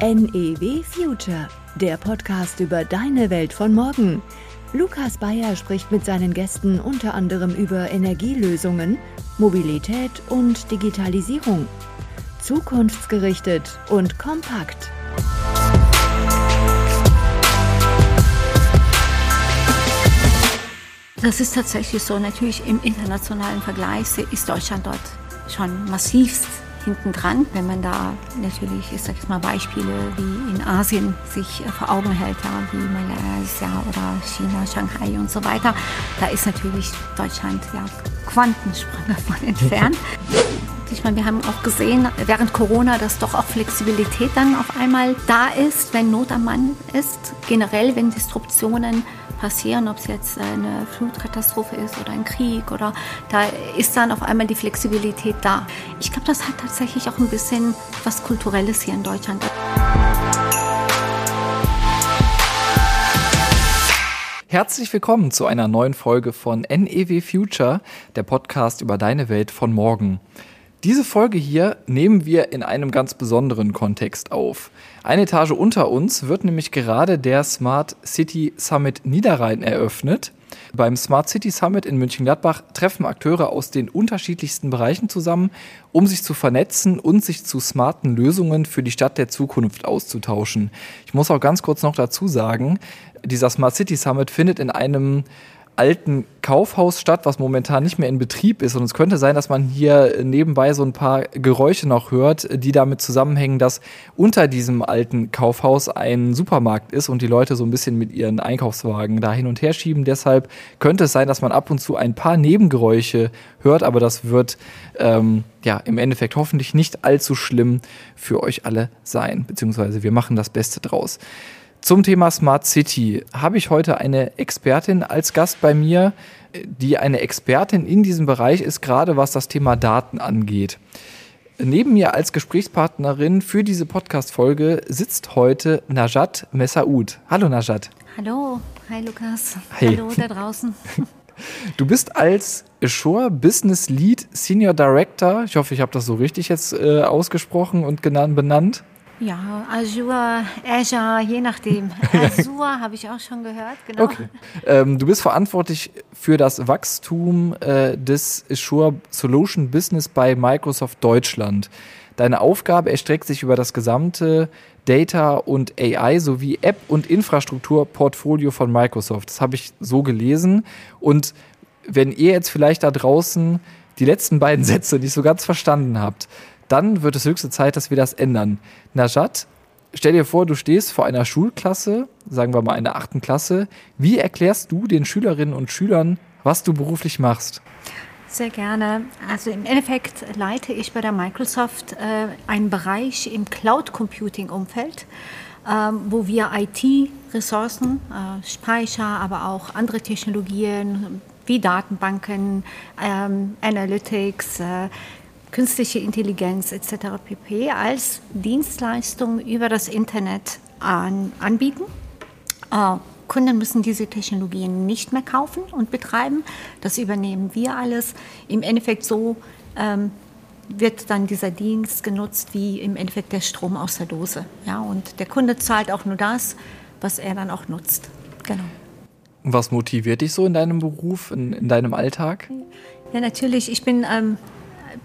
NEW Future, der Podcast über deine Welt von morgen. Lukas Bayer spricht mit seinen Gästen unter anderem über Energielösungen, Mobilität und Digitalisierung. Zukunftsgerichtet und kompakt. Das ist tatsächlich so. Natürlich im internationalen Vergleich ist Deutschland dort schon massivst hinten dran, wenn man da natürlich, ich sag jetzt mal Beispiele wie in Asien sich äh, vor Augen hält, ja, wie Malaysia oder China, Shanghai und so weiter. Da ist natürlich Deutschland ja Quantensprünge von entfernt. Ich meine, wir haben auch gesehen während Corona, dass doch auch Flexibilität dann auf einmal da ist, wenn Not am Mann ist. Generell, wenn Disruptionen passieren, ob es jetzt eine Flutkatastrophe ist oder ein Krieg oder da ist dann auf einmal die Flexibilität da. Ich glaube, das hat tatsächlich auch ein bisschen was Kulturelles hier in Deutschland. Herzlich willkommen zu einer neuen Folge von NEW Future, der Podcast über deine Welt von morgen. Diese Folge hier nehmen wir in einem ganz besonderen Kontext auf. Eine Etage unter uns wird nämlich gerade der Smart City Summit Niederrhein eröffnet. Beim Smart City Summit in München-Gladbach treffen Akteure aus den unterschiedlichsten Bereichen zusammen, um sich zu vernetzen und sich zu smarten Lösungen für die Stadt der Zukunft auszutauschen. Ich muss auch ganz kurz noch dazu sagen, dieser Smart City Summit findet in einem alten Kaufhaus statt, was momentan nicht mehr in Betrieb ist. Und es könnte sein, dass man hier nebenbei so ein paar Geräusche noch hört, die damit zusammenhängen, dass unter diesem alten Kaufhaus ein Supermarkt ist und die Leute so ein bisschen mit ihren Einkaufswagen da hin und her schieben. Deshalb könnte es sein, dass man ab und zu ein paar Nebengeräusche hört, aber das wird ähm, ja im Endeffekt hoffentlich nicht allzu schlimm für euch alle sein, beziehungsweise wir machen das Beste draus. Zum Thema Smart City habe ich heute eine Expertin als Gast bei mir, die eine Expertin in diesem Bereich ist, gerade was das Thema Daten angeht. Neben mir als Gesprächspartnerin für diese Podcast-Folge sitzt heute Najat Messaoud. Hallo Najat. Hallo, hi Lukas. Hey. Hallo da draußen. Du bist als Azure Business Lead Senior Director, ich hoffe, ich habe das so richtig jetzt äh, ausgesprochen und genannt, benannt, ja, Azure, Azure, je nachdem. Azure habe ich auch schon gehört, genau. Okay. Ähm, du bist verantwortlich für das Wachstum äh, des Azure Solution Business bei Microsoft Deutschland. Deine Aufgabe erstreckt sich über das gesamte Data und AI sowie App- und Infrastrukturportfolio von Microsoft. Das habe ich so gelesen. Und wenn ihr jetzt vielleicht da draußen die letzten beiden Sätze nicht so ganz verstanden habt, dann wird es höchste Zeit, dass wir das ändern. Najat, stell dir vor, du stehst vor einer Schulklasse, sagen wir mal einer achten Klasse. Wie erklärst du den Schülerinnen und Schülern, was du beruflich machst? Sehr gerne. Also im Endeffekt leite ich bei der Microsoft äh, einen Bereich im Cloud Computing Umfeld, äh, wo wir IT-Ressourcen, äh, Speicher, aber auch andere Technologien wie Datenbanken, ähm, Analytics, äh, künstliche Intelligenz etc. pp. als Dienstleistung über das Internet an, anbieten. Äh, Kunden müssen diese Technologien nicht mehr kaufen und betreiben. Das übernehmen wir alles. Im Endeffekt so ähm, wird dann dieser Dienst genutzt wie im Endeffekt der Strom aus der Dose. Ja, und der Kunde zahlt auch nur das, was er dann auch nutzt. Genau. Was motiviert dich so in deinem Beruf, in, in deinem Alltag? Ja, natürlich. Ich bin ähm,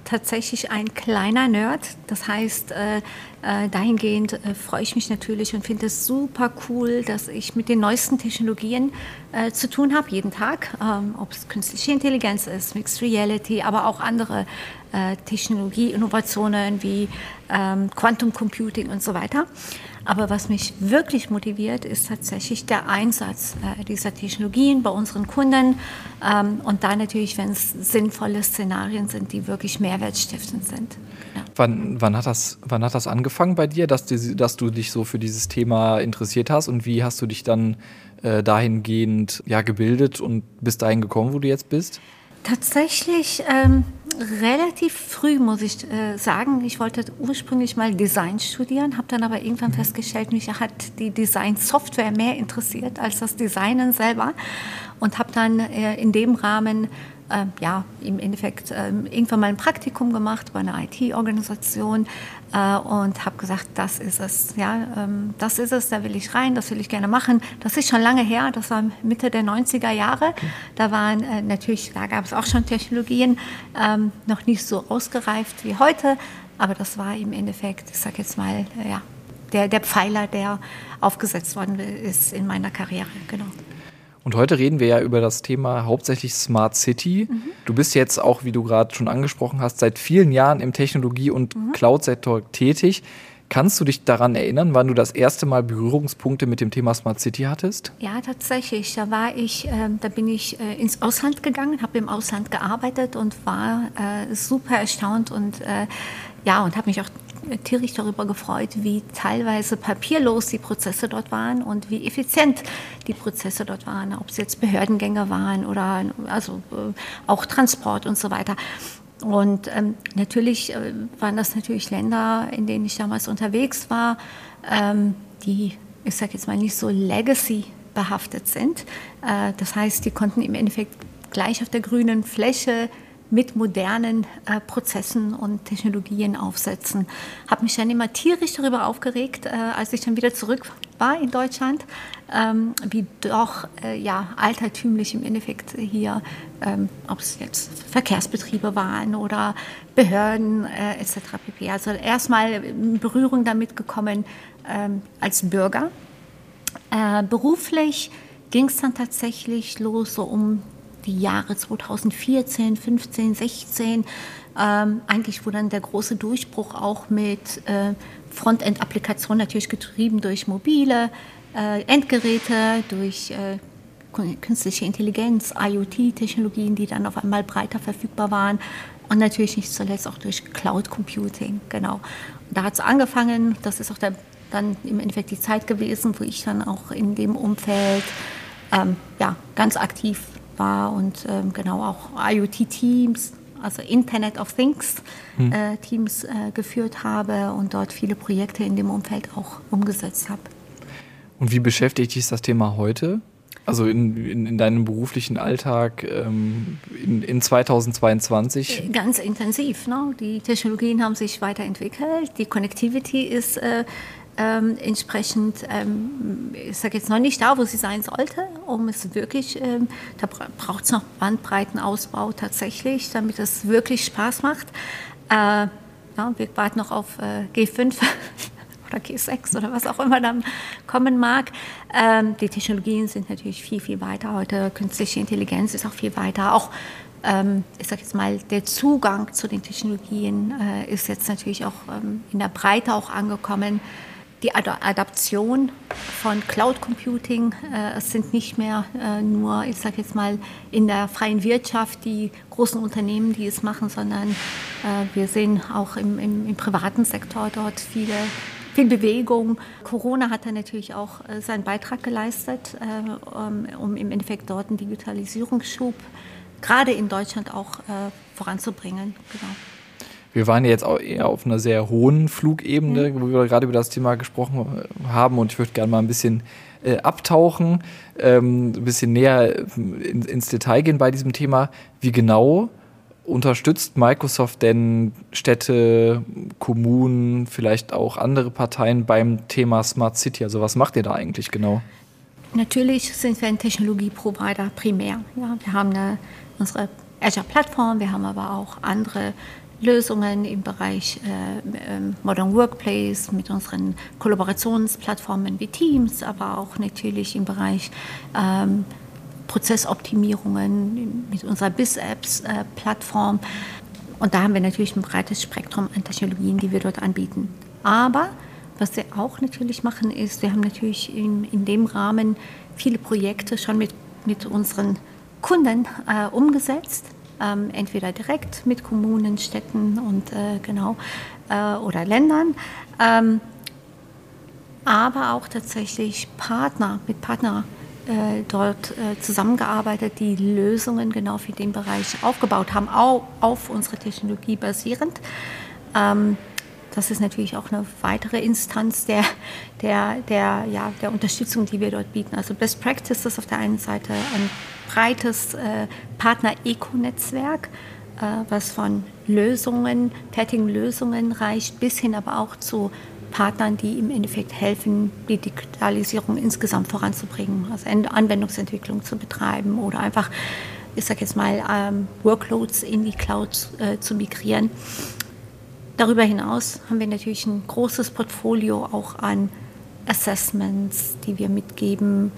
tatsächlich ein kleiner Nerd. Das heißt, äh, äh, dahingehend äh, freue ich mich natürlich und finde es super cool, dass ich mit den neuesten Technologien äh, zu tun habe, jeden Tag. Ähm, ob es künstliche Intelligenz ist, Mixed Reality, aber auch andere äh, Technologie-Innovationen wie ähm, Quantum Computing und so weiter. Aber was mich wirklich motiviert, ist tatsächlich der Einsatz äh, dieser Technologien bei unseren Kunden ähm, und da natürlich, wenn es sinnvolle Szenarien sind, die wirklich mehrwertstiftend sind. Ja. Wann, wann, hat das, wann hat das angefangen bei dir, dass, die, dass du dich so für dieses Thema interessiert hast und wie hast du dich dann äh, dahingehend ja, gebildet und bis dahin gekommen, wo du jetzt bist? Tatsächlich ähm, relativ früh, muss ich äh, sagen. Ich wollte ursprünglich mal Design studieren, habe dann aber irgendwann mhm. festgestellt, mich hat die Design-Software mehr interessiert als das Designen selber und habe dann äh, in dem Rahmen äh, ja, im Endeffekt äh, irgendwann mal ein Praktikum gemacht bei einer IT-Organisation äh, und habe gesagt, das ist es, ja, ähm, das ist es, da will ich rein, das will ich gerne machen. Das ist schon lange her, das war Mitte der 90er Jahre. Da waren äh, natürlich, da gab es auch schon Technologien, ähm, noch nicht so ausgereift wie heute, aber das war im Endeffekt, ich sage jetzt mal, äh, ja, der, der Pfeiler, der aufgesetzt worden ist in meiner Karriere, genau. Und heute reden wir ja über das Thema hauptsächlich Smart City. Mhm. Du bist jetzt auch, wie du gerade schon angesprochen hast, seit vielen Jahren im Technologie- und mhm. Cloud-Sektor tätig. Kannst du dich daran erinnern, wann du das erste Mal Berührungspunkte mit dem Thema Smart City hattest? Ja, tatsächlich. Da war ich, äh, da bin ich äh, ins Ausland gegangen, habe im Ausland gearbeitet und war äh, super erstaunt und äh, ja und habe mich auch tierisch darüber gefreut, wie teilweise papierlos die Prozesse dort waren und wie effizient die Prozesse dort waren, ob es jetzt Behördengänge waren oder also äh, auch Transport und so weiter. Und ähm, natürlich äh, waren das natürlich Länder, in denen ich damals unterwegs war, ähm, die, ich sage jetzt mal, nicht so legacy behaftet sind. Äh, das heißt, die konnten im Endeffekt gleich auf der grünen Fläche mit modernen äh, Prozessen und Technologien aufsetzen. Habe mich dann immer tierisch darüber aufgeregt, äh, als ich dann wieder zurück war in Deutschland, ähm, wie doch äh, ja, altertümlich im Endeffekt hier, ähm, ob es jetzt Verkehrsbetriebe waren oder Behörden äh, etc. pp. Also erstmal in Berührung damit gekommen ähm, als Bürger. Äh, beruflich ging es dann tatsächlich los so um die Jahre 2014, 15, 16, ähm, eigentlich wo dann der große Durchbruch auch mit äh, Frontend-Applikationen natürlich getrieben durch mobile äh, Endgeräte, durch äh, künstliche Intelligenz, IoT-Technologien, die dann auf einmal breiter verfügbar waren und natürlich nicht zuletzt auch durch Cloud Computing. Genau. Da hat es angefangen, das ist auch der, dann im Endeffekt die Zeit gewesen, wo ich dann auch in dem Umfeld ähm, ja, ganz aktiv war und ähm, genau auch IoT-Teams, also Internet of Things hm. äh, Teams äh, geführt habe und dort viele Projekte in dem Umfeld auch umgesetzt habe. Und wie beschäftigt dich das Thema heute? Also in, in, in deinem beruflichen Alltag ähm, in, in 2022? Ganz intensiv. Ne? Die Technologien haben sich weiterentwickelt. Die Connectivity ist äh, ähm, entsprechend, ähm, ich sage jetzt noch nicht da, wo sie sein sollte, um es wirklich, ähm, da braucht es noch Bandbreitenausbau tatsächlich, damit es wirklich Spaß macht. Äh, ja, wir warten noch auf äh, G5 oder G6 oder was auch immer dann kommen mag. Ähm, die Technologien sind natürlich viel, viel weiter. Heute künstliche Intelligenz ist auch viel weiter. Auch ähm, ich sage jetzt mal, der Zugang zu den Technologien äh, ist jetzt natürlich auch ähm, in der Breite auch angekommen die Adaption von Cloud Computing. Äh, es sind nicht mehr äh, nur, ich sage jetzt mal, in der freien Wirtschaft die großen Unternehmen, die es machen, sondern äh, wir sehen auch im, im, im privaten Sektor dort viele viel Bewegung. Corona hat da natürlich auch seinen Beitrag geleistet, um im Endeffekt dort einen Digitalisierungsschub gerade in Deutschland auch voranzubringen. Genau. Wir waren ja jetzt auch eher auf einer sehr hohen Flugebene, mhm. wo wir gerade über das Thema gesprochen haben und ich würde gerne mal ein bisschen äh, abtauchen, ähm, ein bisschen näher in, ins Detail gehen bei diesem Thema. Wie genau unterstützt Microsoft denn Städte, Kommunen, vielleicht auch andere Parteien beim Thema Smart City? Also was macht ihr da eigentlich genau? Natürlich sind wir ein Technologieprovider primär. Ja, wir haben eine, unsere Azure-Plattform, wir haben aber auch andere Lösungen im Bereich äh, ähm, Modern Workplace mit unseren Kollaborationsplattformen wie Teams, aber auch natürlich im Bereich ähm, Prozessoptimierungen mit unserer BizApps-Plattform. Äh, Und da haben wir natürlich ein breites Spektrum an Technologien, die wir dort anbieten. Aber was wir auch natürlich machen, ist, wir haben natürlich in, in dem Rahmen viele Projekte schon mit, mit unseren Kunden äh, umgesetzt ähm, entweder direkt mit Kommunen, Städten und äh, genau äh, oder Ländern, ähm, aber auch tatsächlich Partner mit Partner äh, dort äh, zusammengearbeitet, die Lösungen genau für den Bereich aufgebaut haben, auch auf unsere Technologie basierend. Ähm, das ist natürlich auch eine weitere Instanz der, der, der, ja, der Unterstützung, die wir dort bieten. Also Best Practices auf der einen Seite, an breites äh, Partner-Eco-Netzwerk, äh, was von Lösungen, fertigen Lösungen reicht, bis hin aber auch zu Partnern, die im Endeffekt helfen, die Digitalisierung insgesamt voranzubringen, also Anwendungsentwicklung zu betreiben oder einfach, ich sage jetzt mal, ähm, Workloads in die Cloud äh, zu migrieren. Darüber hinaus haben wir natürlich ein großes Portfolio auch an Assessments, die wir mitgeben.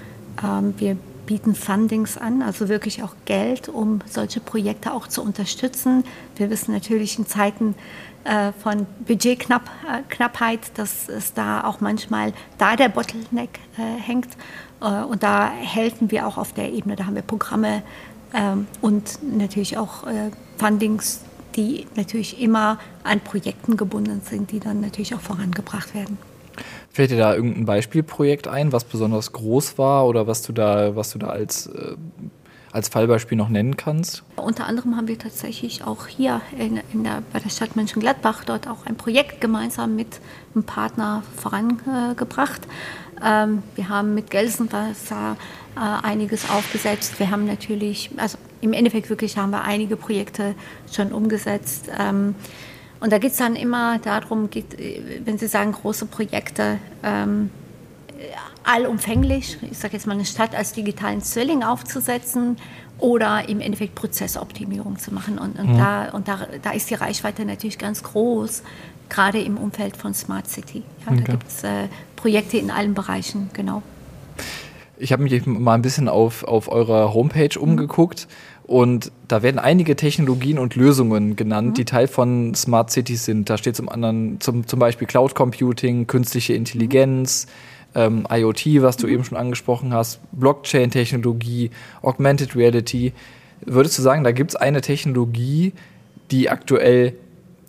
Ähm, wir bieten Fundings an, also wirklich auch Geld, um solche Projekte auch zu unterstützen. Wir wissen natürlich in Zeiten äh, von Budgetknappheit, äh, dass es da auch manchmal da der Bottleneck äh, hängt. Und da helfen wir auch auf der Ebene. Da haben wir Programme ähm, und natürlich auch Fundings, die natürlich immer an Projekten gebunden sind, die dann natürlich auch vorangebracht werden. Fällt dir da irgendein Beispielprojekt ein, was besonders groß war oder was du da, was du da als, äh, als Fallbeispiel noch nennen kannst? Unter anderem haben wir tatsächlich auch hier in, in der, bei der Stadt Mönchengladbach dort auch ein Projekt gemeinsam mit einem Partner vorangebracht. Ähm, wir haben mit Gelsenwasser äh, einiges aufgesetzt. Wir haben natürlich, also im Endeffekt wirklich haben wir einige Projekte schon umgesetzt. Ähm, und da geht es dann immer darum, geht, wenn Sie sagen große Projekte, ähm, allumfänglich, ich sage jetzt mal eine Stadt als digitalen Zwilling aufzusetzen oder im Endeffekt Prozessoptimierung zu machen. Und, und, mhm. da, und da, da ist die Reichweite natürlich ganz groß, gerade im Umfeld von Smart City. Ja, okay. Da gibt es äh, Projekte in allen Bereichen, genau. Ich habe mich mal ein bisschen auf, auf eurer Homepage umgeguckt. Mhm und da werden einige Technologien und Lösungen genannt, mhm. die Teil von Smart Cities sind. Da steht zum anderen zum, zum Beispiel Cloud Computing, künstliche Intelligenz, mhm. ähm, IoT, was du mhm. eben schon angesprochen hast, Blockchain-Technologie, Augmented Reality. Würdest du sagen, da gibt es eine Technologie, die aktuell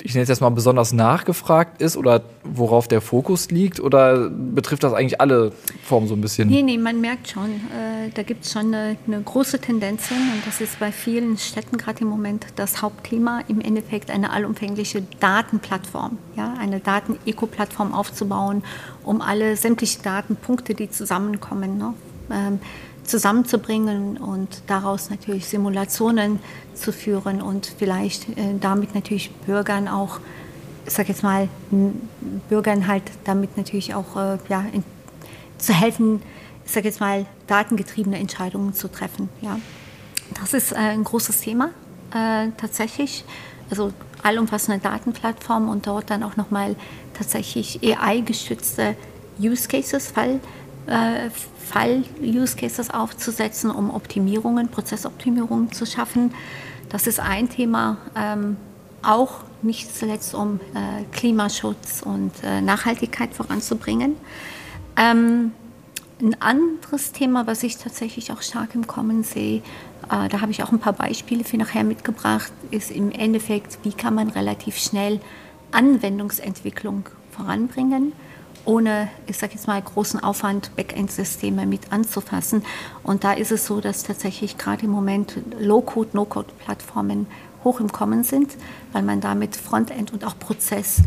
ich nenne es jetzt mal besonders nachgefragt ist oder worauf der Fokus liegt oder betrifft das eigentlich alle Formen so ein bisschen? Nee, nee, man merkt schon, äh, da gibt es schon eine, eine, große Tendenz hin und das ist bei vielen Städten gerade im Moment das Hauptthema, im Endeffekt eine allumfängliche Datenplattform, ja, eine Daten-Eco-Plattform aufzubauen, um alle sämtliche Datenpunkte, die zusammenkommen, ne, ähm, zusammenzubringen und daraus natürlich Simulationen zu führen und vielleicht äh, damit natürlich Bürgern auch, ich sag jetzt mal, Bürgern halt damit natürlich auch äh, ja, zu helfen, ich sag jetzt mal, datengetriebene Entscheidungen zu treffen. Ja. Das ist äh, ein großes Thema äh, tatsächlich. Also allumfassende Datenplattform und dort dann auch nochmal tatsächlich AI-gestützte Use Cases, Fall, äh, Fall-Use Cases aufzusetzen, um Optimierungen, Prozessoptimierungen zu schaffen. Das ist ein Thema, ähm, auch nicht zuletzt um äh, Klimaschutz und äh, Nachhaltigkeit voranzubringen. Ähm, ein anderes Thema, was ich tatsächlich auch stark im Kommen sehe, äh, da habe ich auch ein paar Beispiele für nachher mitgebracht, ist im Endeffekt, wie kann man relativ schnell Anwendungsentwicklung voranbringen ohne, ich sage jetzt mal, großen Aufwand Backend-Systeme mit anzufassen. Und da ist es so, dass tatsächlich gerade im Moment Low-Code, No-Code-Plattformen hoch im Kommen sind, weil man damit Frontend und auch Prozess,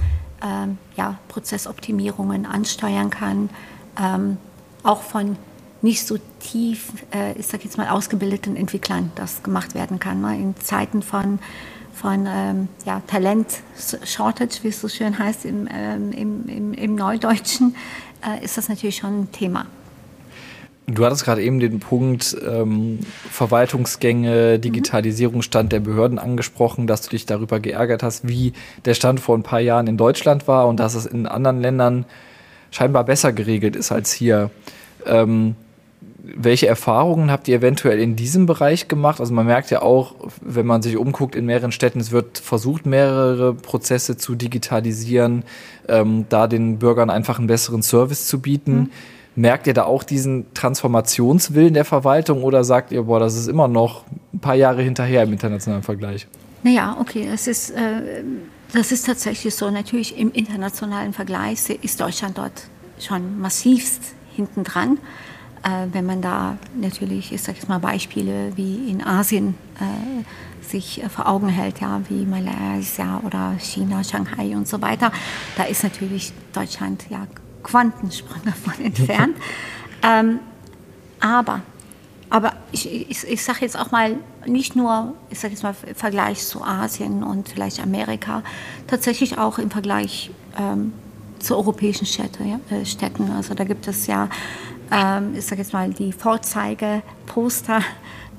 ähm, ja, Prozessoptimierungen ansteuern kann, ähm, auch von nicht so tief, äh, ich sage jetzt mal, ausgebildeten Entwicklern das gemacht werden kann. Ne? In Zeiten von von ähm, ja, Talent-Shortage, wie es so schön heißt im, ähm, im, im, im Neudeutschen, äh, ist das natürlich schon ein Thema. Du hattest gerade eben den Punkt ähm, Verwaltungsgänge, Digitalisierung, Stand der Behörden angesprochen, dass du dich darüber geärgert hast, wie der Stand vor ein paar Jahren in Deutschland war und dass es in anderen Ländern scheinbar besser geregelt ist als hier. Ähm, welche Erfahrungen habt ihr eventuell in diesem Bereich gemacht? Also man merkt ja auch, wenn man sich umguckt in mehreren Städten, es wird versucht, mehrere Prozesse zu digitalisieren, ähm, da den Bürgern einfach einen besseren Service zu bieten. Mhm. Merkt ihr da auch diesen Transformationswillen der Verwaltung oder sagt ihr, boah, das ist immer noch ein paar Jahre hinterher im internationalen Vergleich? Naja, okay, es ist, äh, das ist tatsächlich so. Natürlich im internationalen Vergleich ist Deutschland dort schon massivst hinten dran. Äh, wenn man da natürlich, ich sage jetzt mal Beispiele wie in Asien äh, sich äh, vor Augen hält, ja, wie Malaysia oder China, Shanghai und so weiter, da ist natürlich Deutschland ja Quantensprünge von entfernt. ähm, aber aber ich, ich, ich sage jetzt auch mal, nicht nur, ich sage jetzt mal im Vergleich zu Asien und vielleicht Amerika, tatsächlich auch im Vergleich ähm, zu europäischen Städte, ja, äh, Städten. Also da gibt es ja, ähm, ich sage jetzt mal, die Vorzeige-Poster.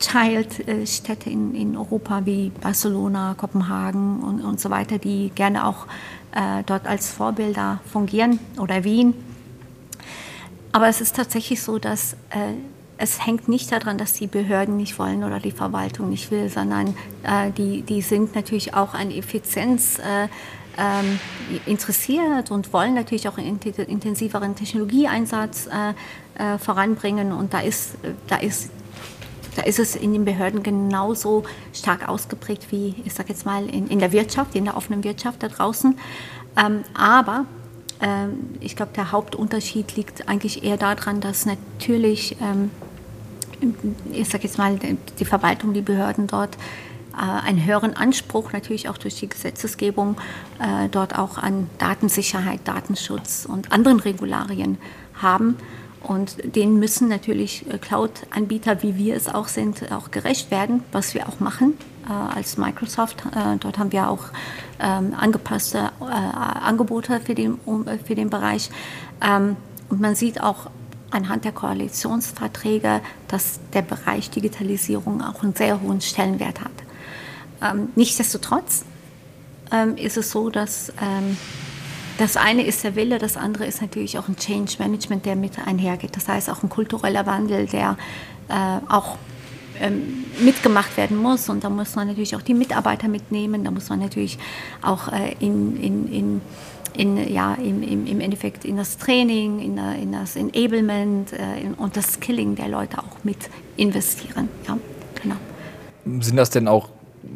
Child-Städte in, in Europa wie Barcelona, Kopenhagen und, und so weiter, die gerne auch äh, dort als Vorbilder fungieren oder Wien. Aber es ist tatsächlich so, dass äh, es hängt nicht daran, dass die Behörden nicht wollen oder die Verwaltung nicht will, sondern äh, die, die sind natürlich auch an Effizienz äh, ähm, interessiert und wollen natürlich auch einen intensiveren Technologieeinsatz äh, äh, voranbringen. Und da ist, da, ist, da ist es in den Behörden genauso stark ausgeprägt wie, ich sage jetzt mal, in, in der Wirtschaft, in der offenen Wirtschaft da draußen. Ähm, aber ähm, ich glaube, der Hauptunterschied liegt eigentlich eher daran, dass natürlich, ähm, ich sage jetzt mal, die Verwaltung, die Behörden dort einen höheren Anspruch, natürlich auch durch die Gesetzesgebung, äh, dort auch an Datensicherheit, Datenschutz und anderen Regularien haben. Und denen müssen natürlich äh, Cloud-Anbieter, wie wir es auch sind, auch gerecht werden, was wir auch machen als Microsoft. dort haben wir auch ähm, angepasste Angebote für den, für den Bereich. Ähm, und man sieht auch anhand der Koalitionsverträge, dass der Bereich Digitalisierung auch einen sehr hohen Stellenwert hat. Ähm, nichtsdestotrotz ähm, ist es so, dass ähm, das eine ist der Wille, das andere ist natürlich auch ein Change Management, der mit einhergeht. Das heißt auch ein kultureller Wandel, der äh, auch ähm, mitgemacht werden muss. Und da muss man natürlich auch die Mitarbeiter mitnehmen. Da muss man natürlich auch äh, in, in, in in, ja, im, im, im Endeffekt in das Training, in, in das Enablement äh, in, und das Skilling der Leute auch mit investieren. Ja, genau. Sind das denn auch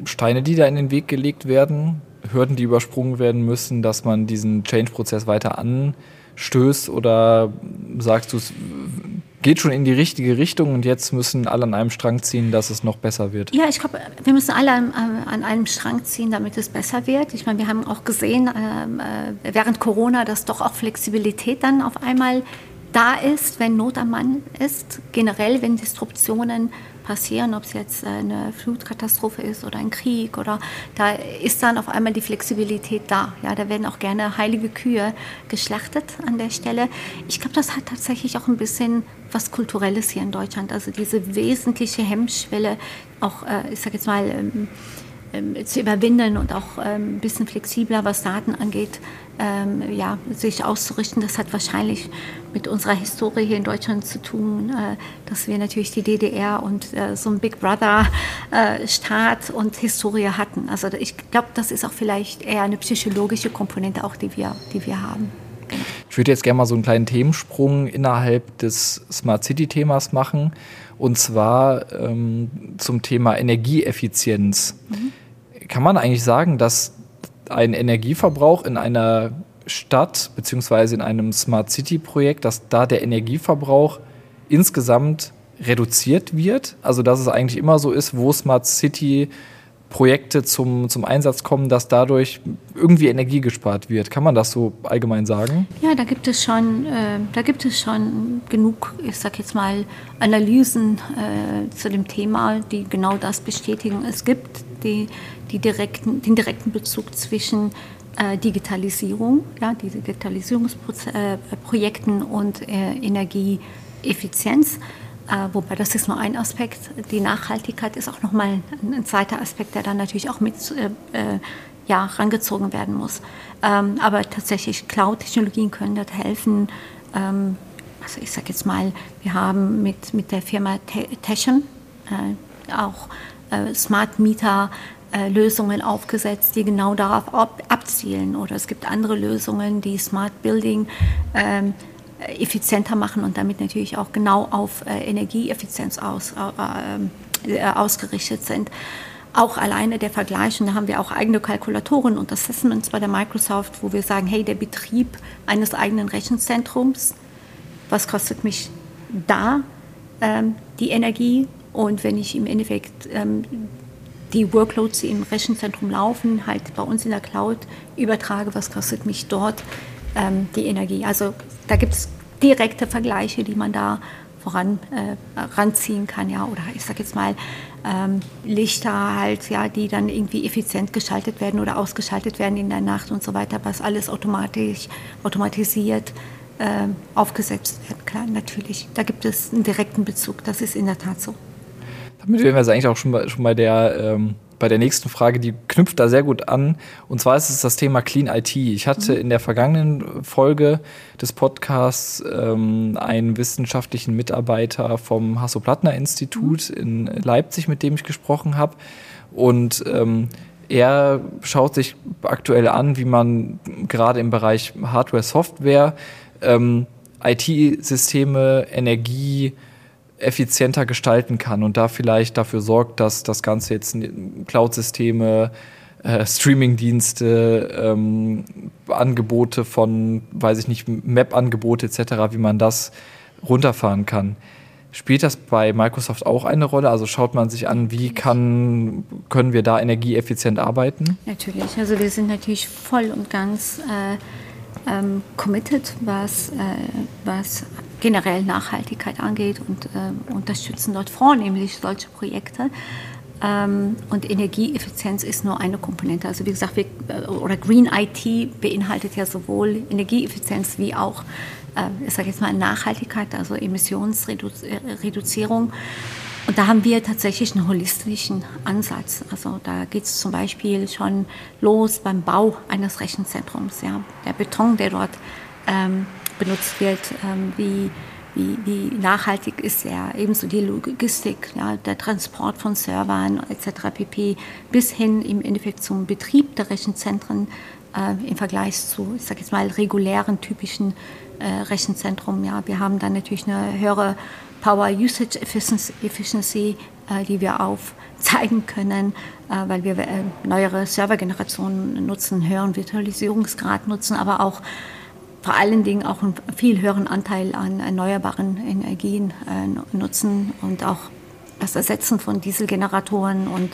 Steine, die da in den Weg gelegt werden, Hürden, die übersprungen werden müssen, dass man diesen Change-Prozess weiter anstößt? Oder sagst du, es geht schon in die richtige Richtung und jetzt müssen alle an einem Strang ziehen, dass es noch besser wird? Ja, ich glaube, wir müssen alle an, an, einem Strang ziehen, damit es besser wird. Ich meine, wir haben auch gesehen, äh, während Corona, dass doch auch Flexibilität dann auf einmal da ist, wenn Not am Mann ist. Generell, wenn Disruptionen passieren, ob es jetzt eine Flutkatastrophe ist oder ein Krieg oder da ist dann auf einmal die Flexibilität da. Ja, da werden auch gerne heilige Kühe geschlachtet an der Stelle. Ich glaube, das hat tatsächlich auch ein bisschen was Kulturelles hier in Deutschland. Also diese wesentliche Hemmschwelle, auch, äh, ich sage jetzt mal, ähm, ähm, zu überwinden und auch ähm, ein bisschen flexibler, was Daten angeht, ähm, ja, sich auszurichten. Das hat wahrscheinlich mit unserer Historie hier in Deutschland zu tun, äh, dass wir natürlich die DDR und äh, so ein Big Brother-Staat äh, und Historie hatten. Also ich glaube, das ist auch vielleicht eher eine psychologische Komponente, auch die wir, die wir haben. Genau. Ich würde jetzt gerne mal so einen kleinen Themensprung innerhalb des Smart City-Themas machen. Und zwar ähm, zum Thema Energieeffizienz. Mhm. Kann man eigentlich sagen, dass ein Energieverbrauch in einer Stadt beziehungsweise in einem Smart City Projekt, dass da der Energieverbrauch insgesamt reduziert wird? Also dass es eigentlich immer so ist, wo Smart City Projekte zum, zum Einsatz kommen, dass dadurch irgendwie Energie gespart wird. Kann man das so allgemein sagen? Ja, da gibt es schon, äh, da gibt es schon genug, ich sag jetzt mal, Analysen äh, zu dem Thema, die genau das bestätigen. Es gibt die direkten, den direkten Bezug zwischen äh, Digitalisierung, ja, Digitalisierungsprojekten äh, und äh, Energieeffizienz. Äh, wobei das ist nur ein Aspekt. Die Nachhaltigkeit ist auch nochmal ein, ein zweiter Aspekt, der dann natürlich auch mit äh, äh, ja, rangezogen werden muss. Ähm, aber tatsächlich Cloud-Technologien können dort helfen. Ähm, also ich sage jetzt mal, wir haben mit, mit der Firma Teschen äh, auch Smart Meter äh, Lösungen aufgesetzt, die genau darauf ab, abzielen. Oder es gibt andere Lösungen, die Smart Building ähm, äh, effizienter machen und damit natürlich auch genau auf äh, Energieeffizienz aus, äh, äh, ausgerichtet sind. Auch alleine der Vergleich, und da haben wir auch eigene Kalkulatoren und Assessments bei der Microsoft, wo wir sagen, hey, der Betrieb eines eigenen Rechenzentrums, was kostet mich da ähm, die Energie? Und wenn ich im Endeffekt ähm, die Workloads, die im Rechenzentrum laufen, halt bei uns in der Cloud übertrage, was kostet mich dort ähm, die Energie. Also da gibt es direkte Vergleiche, die man da voran äh, ranziehen kann, ja, oder ich sage jetzt mal ähm, Lichter halt, ja, die dann irgendwie effizient geschaltet werden oder ausgeschaltet werden in der Nacht und so weiter, was alles automatisch, automatisiert äh, aufgesetzt werden kann, natürlich. Da gibt es einen direkten Bezug, das ist in der Tat so. Damit wären wir jetzt eigentlich auch schon bei, schon bei der ähm bei der nächsten Frage, die knüpft da sehr gut an. Und zwar ist es das Thema Clean IT. Ich hatte mhm. in der vergangenen Folge des Podcasts ähm, einen wissenschaftlichen Mitarbeiter vom Hasso-Plattner-Institut mhm. in Leipzig, mit dem ich gesprochen habe. Und ähm, er schaut sich aktuell an, wie man gerade im Bereich Hardware, Software, ähm, IT-Systeme, Energie, effizienter gestalten kann und da vielleicht dafür sorgt, dass das Ganze jetzt Cloud-Systeme, äh, Streaming-Dienste, ähm, Angebote von, weiß ich nicht, Map-Angebote etc., wie man das runterfahren kann. Spielt das bei Microsoft auch eine Rolle? Also schaut man sich an, wie kann, können wir da energieeffizient arbeiten? Natürlich, also wir sind natürlich voll und ganz äh, ähm, committed, was, äh, was generell Nachhaltigkeit angeht und äh, unterstützen dort vornehmlich solche Projekte. Ähm, und Energieeffizienz ist nur eine Komponente. Also wie gesagt, wir, äh, oder Green IT beinhaltet ja sowohl Energieeffizienz wie auch, äh, ich sage jetzt mal Nachhaltigkeit, also Emissionsreduzierung. Und da haben wir tatsächlich einen holistischen Ansatz. Also da geht es zum Beispiel schon los beim Bau eines Rechenzentrums. Ja. Der Beton, der dort ähm, benutzt wird, ähm, wie, wie, wie, nachhaltig ist er, ebenso die Logistik, ja, der Transport von Servern etc. pp. bis hin im Endeffekt zum Betrieb der Rechenzentren äh, im Vergleich zu, ich sage jetzt mal, regulären, typischen äh, Rechenzentrum. Ja. Wir haben dann natürlich eine höhere Power Usage Efficiency, Efficiency äh, die wir aufzeigen können, äh, weil wir äh, neuere Servergenerationen nutzen, höheren Virtualisierungsgrad nutzen, aber auch vor allen Dingen auch einen viel höheren Anteil an erneuerbaren Energien äh, nutzen und auch das Ersetzen von Dieselgeneratoren und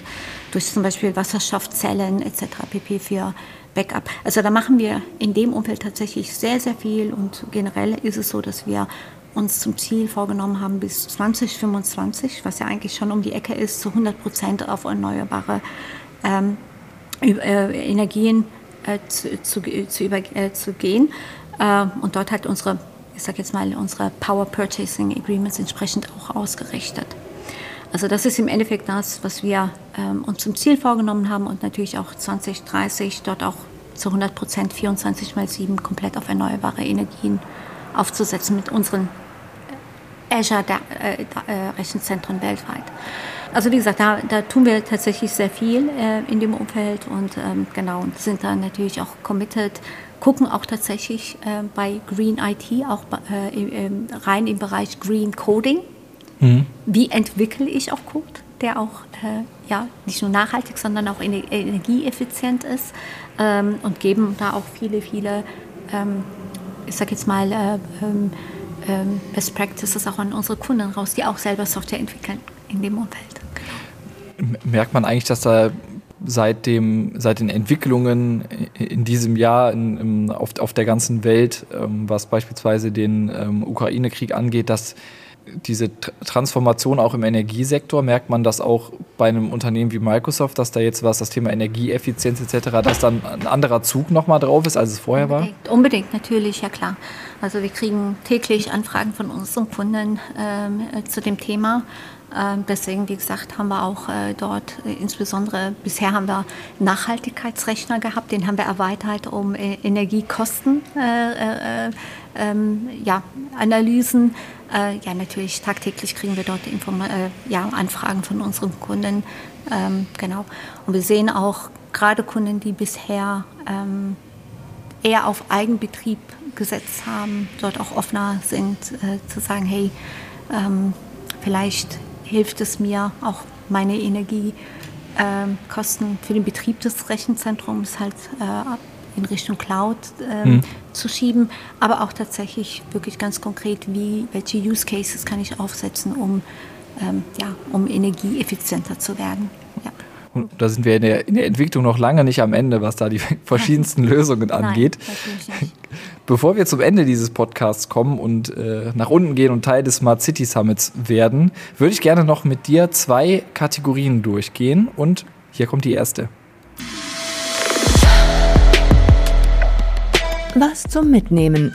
durch zum Beispiel Wasserstoffzellen etc. pp. für Backup. Also da machen wir in dem Umfeld tatsächlich sehr, sehr viel und generell ist es so, dass wir uns zum Ziel vorgenommen haben, bis 2025, was ja eigentlich schon um die Ecke ist, zu 100 Prozent auf erneuerbare ähm, äh, Energien äh, zu, zu, zu, über, äh, zu gehen und dort halt unsere, ich sage jetzt mal, unsere Power Purchasing Agreements entsprechend auch ausgerichtet. Also das ist im Endeffekt das, was wir ähm, uns zum Ziel vorgenommen haben und natürlich auch 2030 dort auch zu 100 Prozent 24 mal 7 komplett auf erneuerbare Energien aufzusetzen mit unseren äh, äh, Rechenzentren weltweit. Also wie gesagt, da, da tun wir tatsächlich sehr viel äh, in dem Umfeld und ähm, genau und sind da natürlich auch committed, gucken auch tatsächlich äh, bei Green IT auch äh, im, rein im Bereich Green Coding. Mhm. Wie entwickle ich auch Code, der auch äh, ja, nicht nur nachhaltig, sondern auch energieeffizient ist ähm, und geben da auch viele, viele, ähm, ich sag jetzt mal, äh, ähm, ähm, Best Practices auch an unsere Kunden raus, die auch selber Software entwickeln in dem Umfeld. Genau. Merkt man eigentlich, dass da seit, dem, seit den Entwicklungen in diesem Jahr in, in, auf, auf der ganzen Welt, ähm, was beispielsweise den ähm, Ukraine-Krieg angeht, dass diese Transformation auch im Energiesektor, merkt man das auch bei einem Unternehmen wie Microsoft, dass da jetzt was, das Thema Energieeffizienz etc., dass dann ein anderer Zug nochmal drauf ist, als es vorher unbedingt, war? Unbedingt, natürlich, ja klar. Also wir kriegen täglich Anfragen von unseren Kunden ähm, zu dem Thema. Ähm, deswegen, wie gesagt, haben wir auch äh, dort äh, insbesondere, bisher haben wir Nachhaltigkeitsrechner gehabt, den haben wir erweitert um äh, Energiekosten. Äh, äh, ähm, ja, Analysen. Äh, ja, natürlich tagtäglich kriegen wir dort Inform ja, Anfragen von unseren Kunden. Ähm, genau. Und wir sehen auch gerade Kunden, die bisher ähm, eher auf Eigenbetrieb gesetzt haben, dort auch offener sind, zu sagen, hey, ähm, vielleicht hilft es mir, auch meine Energiekosten ähm, für den Betrieb des Rechenzentrums halt äh, in Richtung Cloud ähm, mhm. zu schieben, aber auch tatsächlich wirklich ganz konkret, wie, welche Use Cases kann ich aufsetzen, um, ähm, ja, um energieeffizienter zu werden. Ja. Und da sind wir in der, in der, Entwicklung noch lange nicht am Ende, was da die verschiedensten Lösungen angeht. Nein, Bevor wir zum Ende dieses Podcasts kommen und äh, nach unten gehen und Teil des Smart City Summits werden, würde ich gerne noch mit dir zwei Kategorien durchgehen. Und hier kommt die erste. Was zum Mitnehmen.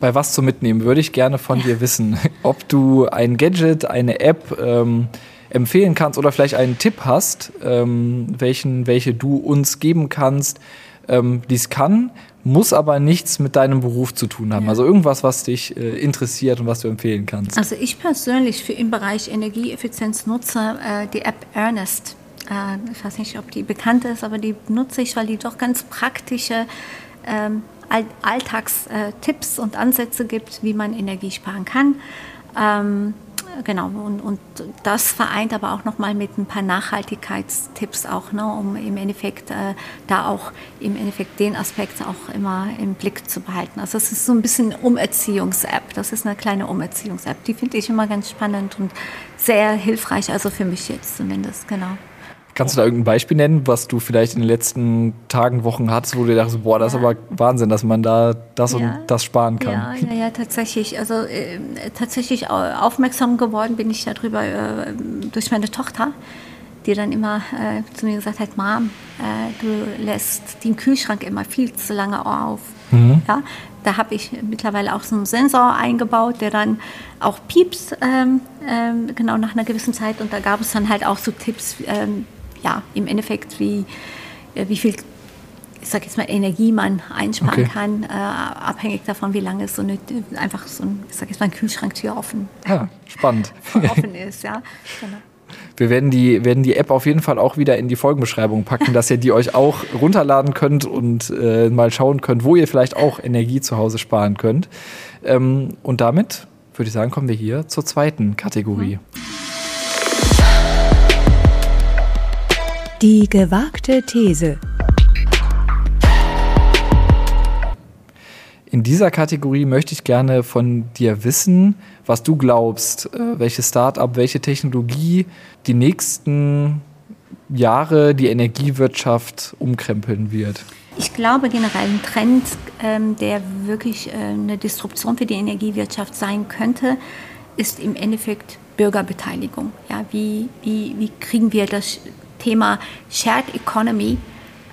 Bei was zum Mitnehmen würde ich gerne von dir wissen, ob du ein Gadget, eine App ähm, empfehlen kannst oder vielleicht einen Tipp hast, ähm, welchen, welche du uns geben kannst, ähm, die es kann, muss aber nichts mit deinem Beruf zu tun haben. Ja. Also irgendwas, was dich äh, interessiert und was du empfehlen kannst. Also ich persönlich für im Bereich Energieeffizienz nutze äh, die App Ernest. Äh, ich weiß nicht, ob die bekannt ist, aber die nutze ich, weil die doch ganz praktische ähm, Alltagstipps und Ansätze gibt, wie man Energie sparen kann. Ähm, genau, und, und das vereint aber auch nochmal mit ein paar Nachhaltigkeitstipps auch, ne, um im Endeffekt äh, da auch im Endeffekt den Aspekt auch immer im Blick zu behalten. Also es ist so ein bisschen Umerziehungs-App, das ist eine kleine Umerziehungs-App, die finde ich immer ganz spannend und sehr hilfreich, also für mich jetzt zumindest, genau. Kannst du da irgendein Beispiel nennen, was du vielleicht in den letzten Tagen, Wochen hattest, wo du dachtest, boah, das ja. ist aber Wahnsinn, dass man da das ja. und das sparen kann? Ja, ja, ja tatsächlich. Also äh, tatsächlich aufmerksam geworden bin ich darüber äh, durch meine Tochter, die dann immer äh, zu mir gesagt hat, Mom, äh, du lässt den Kühlschrank immer viel zu lange auf. Mhm. Ja, da habe ich mittlerweile auch so einen Sensor eingebaut, der dann auch piept, ähm, ähm, genau nach einer gewissen Zeit. Und da gab es dann halt auch so Tipps, ähm, ja, im Endeffekt, wie, äh, wie viel ich sag jetzt mal, Energie man einsparen okay. kann, äh, abhängig davon, wie lange so eine, einfach so ein, ich sag jetzt mal, ein Kühlschranktür offen, ja, spannend. offen ist, ja. Genau. Wir werden die, werden die App auf jeden Fall auch wieder in die Folgenbeschreibung packen, dass ihr die euch auch runterladen könnt und äh, mal schauen könnt, wo ihr vielleicht auch Energie zu Hause sparen könnt. Ähm, und damit würde ich sagen, kommen wir hier zur zweiten Kategorie. Mhm. Die gewagte These. In dieser Kategorie möchte ich gerne von dir wissen, was du glaubst, äh, welche Start-up, welche Technologie die nächsten Jahre die Energiewirtschaft umkrempeln wird. Ich glaube generell ein Trend, ähm, der wirklich äh, eine Disruption für die Energiewirtschaft sein könnte, ist im Endeffekt Bürgerbeteiligung. Ja, wie, wie, wie kriegen wir das Thema Shared Economy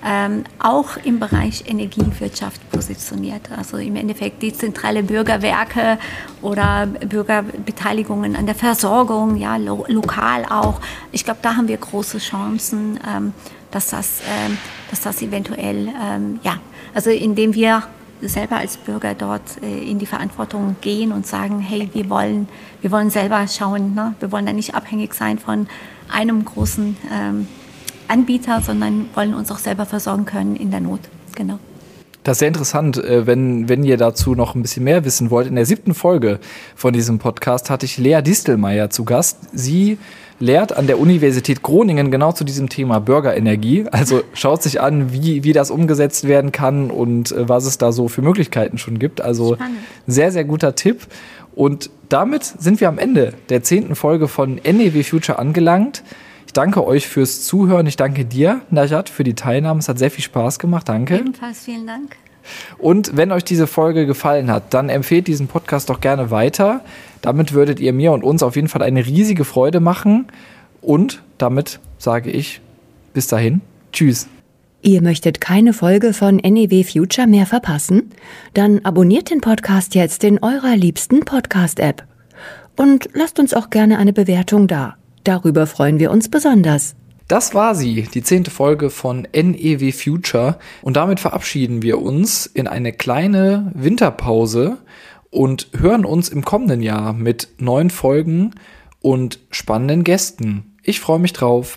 ähm, auch im Bereich Energiewirtschaft positioniert. Also im Endeffekt dezentrale Bürgerwerke oder Bürgerbeteiligungen an der Versorgung, ja, lo lokal auch. Ich glaube, da haben wir große Chancen, ähm, dass, das, ähm, dass das eventuell, ähm, ja, also indem wir selber als Bürger dort äh, in die Verantwortung gehen und sagen, hey, wir wollen, wir wollen selber schauen, ne? wir wollen da nicht abhängig sein von einem großen ähm, Anbieter, sondern wollen uns auch selber versorgen können in der Not. Genau. Das ist sehr interessant, äh, wenn, wenn ihr dazu noch ein bisschen mehr wissen wollt. In der siebten Folge von diesem Podcast hatte ich Lea Distelmeier zu Gast. Sie lehrt an der Universität Groningen genau zu diesem Thema Bürgerenergie. Also schaut sich an, wie, wie das umgesetzt werden kann und äh, was es da so für Möglichkeiten schon gibt. Also Spannend. sehr, sehr guter Tipp. Und damit sind wir am Ende der zehnten Folge von NEW Future angelangt danke euch fürs Zuhören. Ich danke dir, Najat, für die Teilnahme. Es hat sehr viel Spaß gemacht. Danke. Ebenfalls vielen Dank. Und wenn euch diese Folge gefallen hat, dann empfehlt diesen Podcast doch gerne weiter. Damit würdet ihr mir und uns auf jeden Fall eine riesige Freude machen. Und damit sage ich bis dahin. Tschüss. Ihr möchtet keine Folge von NEW Future mehr verpassen? Dann abonniert den Podcast jetzt in eurer liebsten Podcast-App. Und lasst uns auch gerne eine Bewertung da. Darüber freuen wir uns besonders. Das war sie, die zehnte Folge von NEW Future. Und damit verabschieden wir uns in eine kleine Winterpause und hören uns im kommenden Jahr mit neuen Folgen und spannenden Gästen. Ich freue mich drauf.